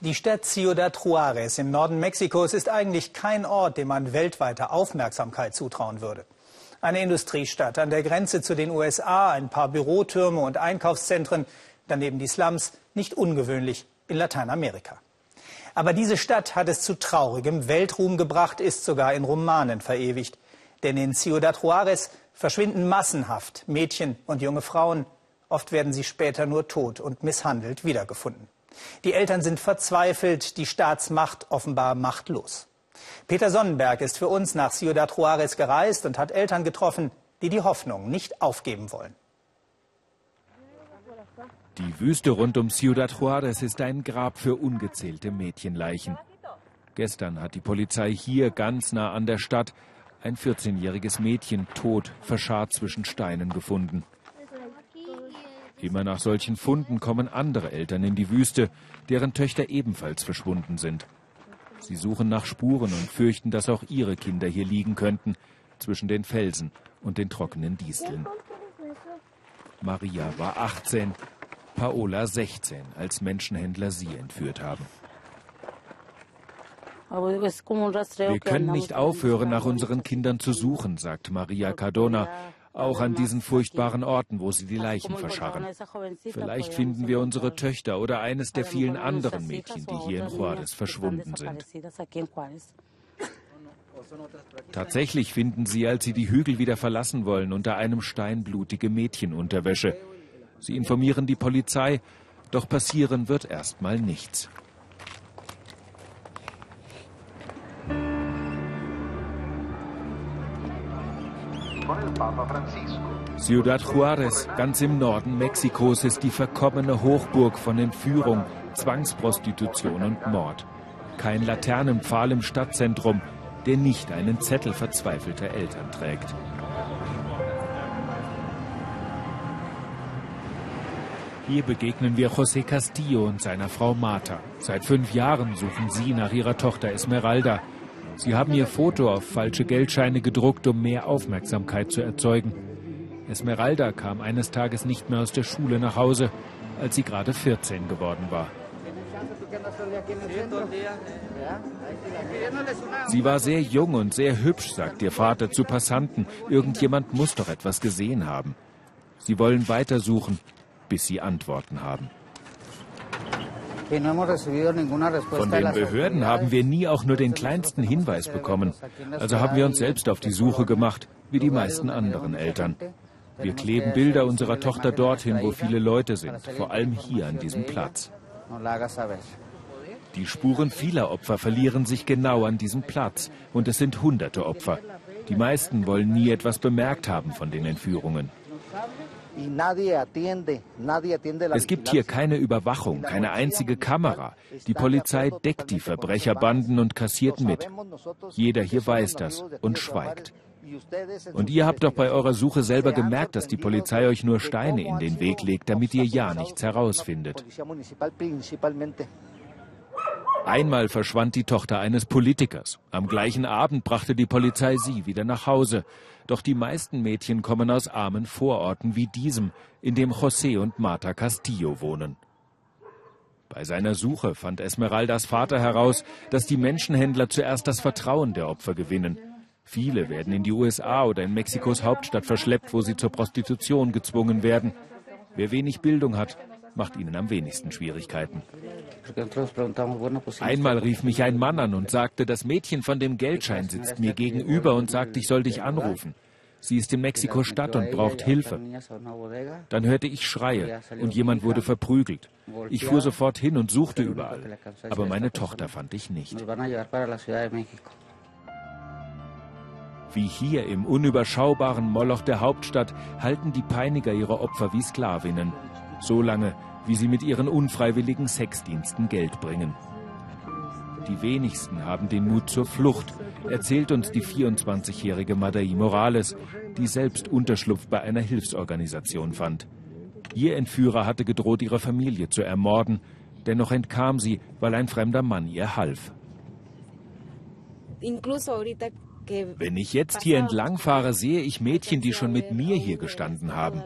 Die Stadt Ciudad Juárez im Norden Mexikos ist eigentlich kein Ort, dem man weltweite Aufmerksamkeit zutrauen würde. Eine Industriestadt an der Grenze zu den USA, ein paar Bürotürme und Einkaufszentren, daneben die Slums, nicht ungewöhnlich in Lateinamerika. Aber diese Stadt hat es zu traurigem Weltruhm gebracht, ist sogar in Romanen verewigt. Denn in Ciudad Juárez verschwinden massenhaft Mädchen und junge Frauen. Oft werden sie später nur tot und misshandelt wiedergefunden. Die Eltern sind verzweifelt, die Staatsmacht offenbar machtlos. Peter Sonnenberg ist für uns nach Ciudad Juárez gereist und hat Eltern getroffen, die die Hoffnung nicht aufgeben wollen. Die Wüste rund um Ciudad Juárez ist ein Grab für ungezählte Mädchenleichen. Gestern hat die Polizei hier ganz nah an der Stadt ein 14-jähriges Mädchen tot, verscharrt zwischen Steinen gefunden. Immer nach solchen Funden kommen andere Eltern in die Wüste, deren Töchter ebenfalls verschwunden sind. Sie suchen nach Spuren und fürchten, dass auch ihre Kinder hier liegen könnten, zwischen den Felsen und den trockenen Disteln. Maria war 18, Paola 16, als Menschenhändler sie entführt haben. Wir können nicht aufhören, nach unseren Kindern zu suchen, sagt Maria Cardona, auch an diesen furchtbaren Orten, wo sie die Leichen verscharren. Vielleicht finden wir unsere Töchter oder eines der vielen anderen Mädchen, die hier in Juarez verschwunden sind. Tatsächlich finden sie, als sie die Hügel wieder verlassen wollen, unter einem Stein blutige Mädchenunterwäsche. Sie informieren die Polizei, doch passieren wird erstmal nichts. Ciudad Juárez, ganz im Norden Mexikos, ist die verkommene Hochburg von Entführung, Zwangsprostitution und Mord. Kein Laternenpfahl im Stadtzentrum, der nicht einen Zettel verzweifelter Eltern trägt. Hier begegnen wir José Castillo und seiner Frau Marta. Seit fünf Jahren suchen sie nach ihrer Tochter Esmeralda. Sie haben ihr Foto auf falsche Geldscheine gedruckt, um mehr Aufmerksamkeit zu erzeugen. Esmeralda kam eines Tages nicht mehr aus der Schule nach Hause, als sie gerade 14 geworden war. Sie war sehr jung und sehr hübsch, sagt ihr Vater zu Passanten. Irgendjemand muss doch etwas gesehen haben. Sie wollen weitersuchen, bis sie Antworten haben. Von den Behörden haben wir nie auch nur den kleinsten Hinweis bekommen. Also haben wir uns selbst auf die Suche gemacht, wie die meisten anderen Eltern. Wir kleben Bilder unserer Tochter dorthin, wo viele Leute sind, vor allem hier an diesem Platz. Die Spuren vieler Opfer verlieren sich genau an diesem Platz und es sind hunderte Opfer. Die meisten wollen nie etwas bemerkt haben von den Entführungen. Es gibt hier keine Überwachung, keine einzige Kamera. Die Polizei deckt die Verbrecherbanden und kassiert mit. Jeder hier weiß das und schweigt. Und ihr habt doch bei eurer Suche selber gemerkt, dass die Polizei euch nur Steine in den Weg legt, damit ihr ja nichts herausfindet. Einmal verschwand die Tochter eines Politikers. Am gleichen Abend brachte die Polizei sie wieder nach Hause. Doch die meisten Mädchen kommen aus armen Vororten wie diesem, in dem José und Marta Castillo wohnen. Bei seiner Suche fand Esmeraldas Vater heraus, dass die Menschenhändler zuerst das Vertrauen der Opfer gewinnen. Viele werden in die USA oder in Mexikos Hauptstadt verschleppt, wo sie zur Prostitution gezwungen werden. Wer wenig Bildung hat, macht ihnen am wenigsten Schwierigkeiten. Einmal rief mich ein Mann an und sagte, das Mädchen von dem Geldschein sitzt mir gegenüber und sagt, ich soll dich anrufen. Sie ist in Mexiko-Stadt und braucht Hilfe. Dann hörte ich Schreie und jemand wurde verprügelt. Ich fuhr sofort hin und suchte überall. Aber meine Tochter fand ich nicht. Wie hier im unüberschaubaren Moloch der Hauptstadt halten die Peiniger ihre Opfer wie Sklavinnen. So lange, wie sie mit ihren unfreiwilligen Sexdiensten Geld bringen. Die wenigsten haben den Mut zur Flucht, erzählt uns die 24-jährige Madai Morales, die selbst Unterschlupf bei einer Hilfsorganisation fand. Ihr Entführer hatte gedroht, ihre Familie zu ermorden. Dennoch entkam sie, weil ein fremder Mann ihr half. Wenn ich jetzt hier entlang fahre, sehe ich Mädchen, die schon mit mir hier gestanden haben.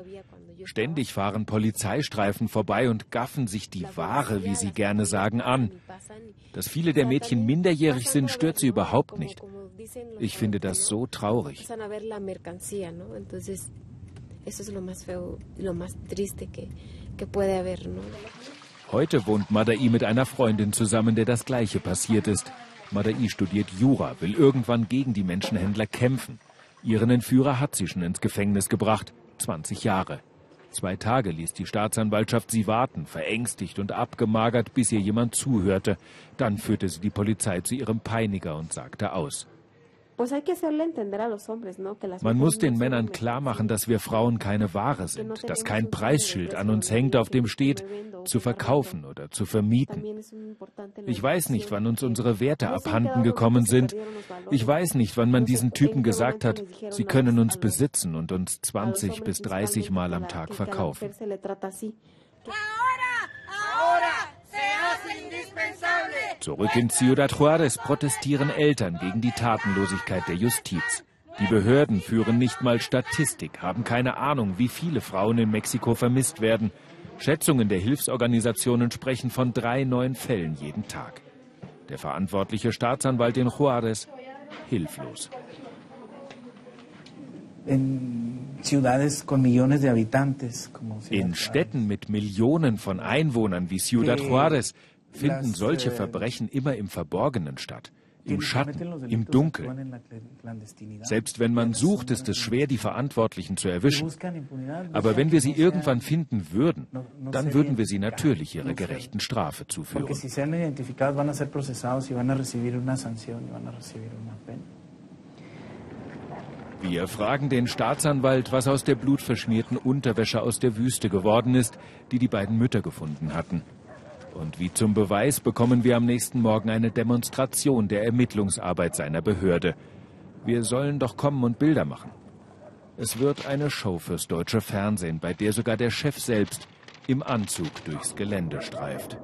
Ständig fahren Polizeistreifen vorbei und gaffen sich die Ware, wie sie gerne sagen, an. Dass viele der Mädchen minderjährig sind, stört sie überhaupt nicht. Ich finde das so traurig. Heute wohnt Madai mit einer Freundin zusammen, der das Gleiche passiert ist. Madai studiert Jura, will irgendwann gegen die Menschenhändler kämpfen. Ihren Entführer hat sie schon ins Gefängnis gebracht. 20 Jahre. Zwei Tage ließ die Staatsanwaltschaft sie warten, verängstigt und abgemagert, bis ihr jemand zuhörte. Dann führte sie die Polizei zu ihrem Peiniger und sagte aus. Man muss den Männern klar machen, dass wir Frauen keine Ware sind, dass kein Preisschild an uns hängt, auf dem steht, zu verkaufen oder zu vermieten. Ich weiß nicht, wann uns unsere Werte abhanden gekommen sind. Ich weiß nicht, wann man diesen Typen gesagt hat, sie können uns besitzen und uns 20 bis 30 Mal am Tag verkaufen. Zurück in Ciudad Juarez protestieren Eltern gegen die Tatenlosigkeit der Justiz. Die Behörden führen nicht mal Statistik, haben keine Ahnung, wie viele Frauen in Mexiko vermisst werden. Schätzungen der Hilfsorganisationen sprechen von drei neuen Fällen jeden Tag. Der verantwortliche Staatsanwalt in Juarez hilflos. In Städten mit Millionen von Einwohnern wie Ciudad Juarez finden solche Verbrechen immer im Verborgenen statt, im Schatten, im Dunkeln. Selbst wenn man sucht, ist es schwer, die Verantwortlichen zu erwischen. Aber wenn wir sie irgendwann finden würden, dann würden wir sie natürlich ihrer gerechten Strafe zuführen. Wir fragen den Staatsanwalt, was aus der blutverschmierten Unterwäsche aus der Wüste geworden ist, die die beiden Mütter gefunden hatten. Und wie zum Beweis bekommen wir am nächsten Morgen eine Demonstration der Ermittlungsarbeit seiner Behörde. Wir sollen doch kommen und Bilder machen. Es wird eine Show fürs deutsche Fernsehen, bei der sogar der Chef selbst im Anzug durchs Gelände streift.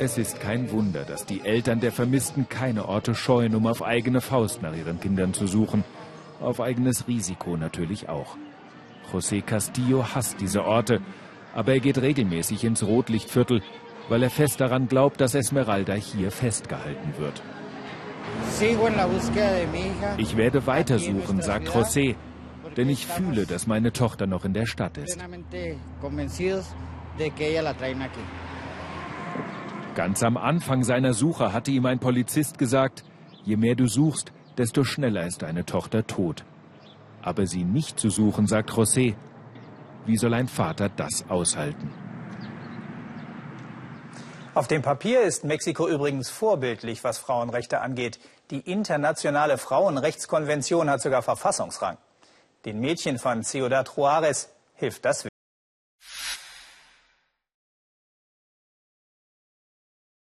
Es ist kein Wunder, dass die Eltern der Vermissten keine Orte scheuen, um auf eigene Faust nach ihren Kindern zu suchen. Auf eigenes Risiko natürlich auch. José Castillo hasst diese Orte, aber er geht regelmäßig ins Rotlichtviertel, weil er fest daran glaubt, dass Esmeralda hier festgehalten wird. Ich werde weitersuchen, sagt José, denn ich fühle, dass meine Tochter noch in der Stadt ist. Ganz am Anfang seiner Suche hatte ihm ein Polizist gesagt, je mehr du suchst, desto schneller ist deine Tochter tot aber sie nicht zu suchen, sagt José. Wie soll ein Vater das aushalten? Auf dem Papier ist Mexiko übrigens vorbildlich, was Frauenrechte angeht. Die internationale Frauenrechtskonvention hat sogar Verfassungsrang. Den Mädchen von Ciudad Juarez hilft das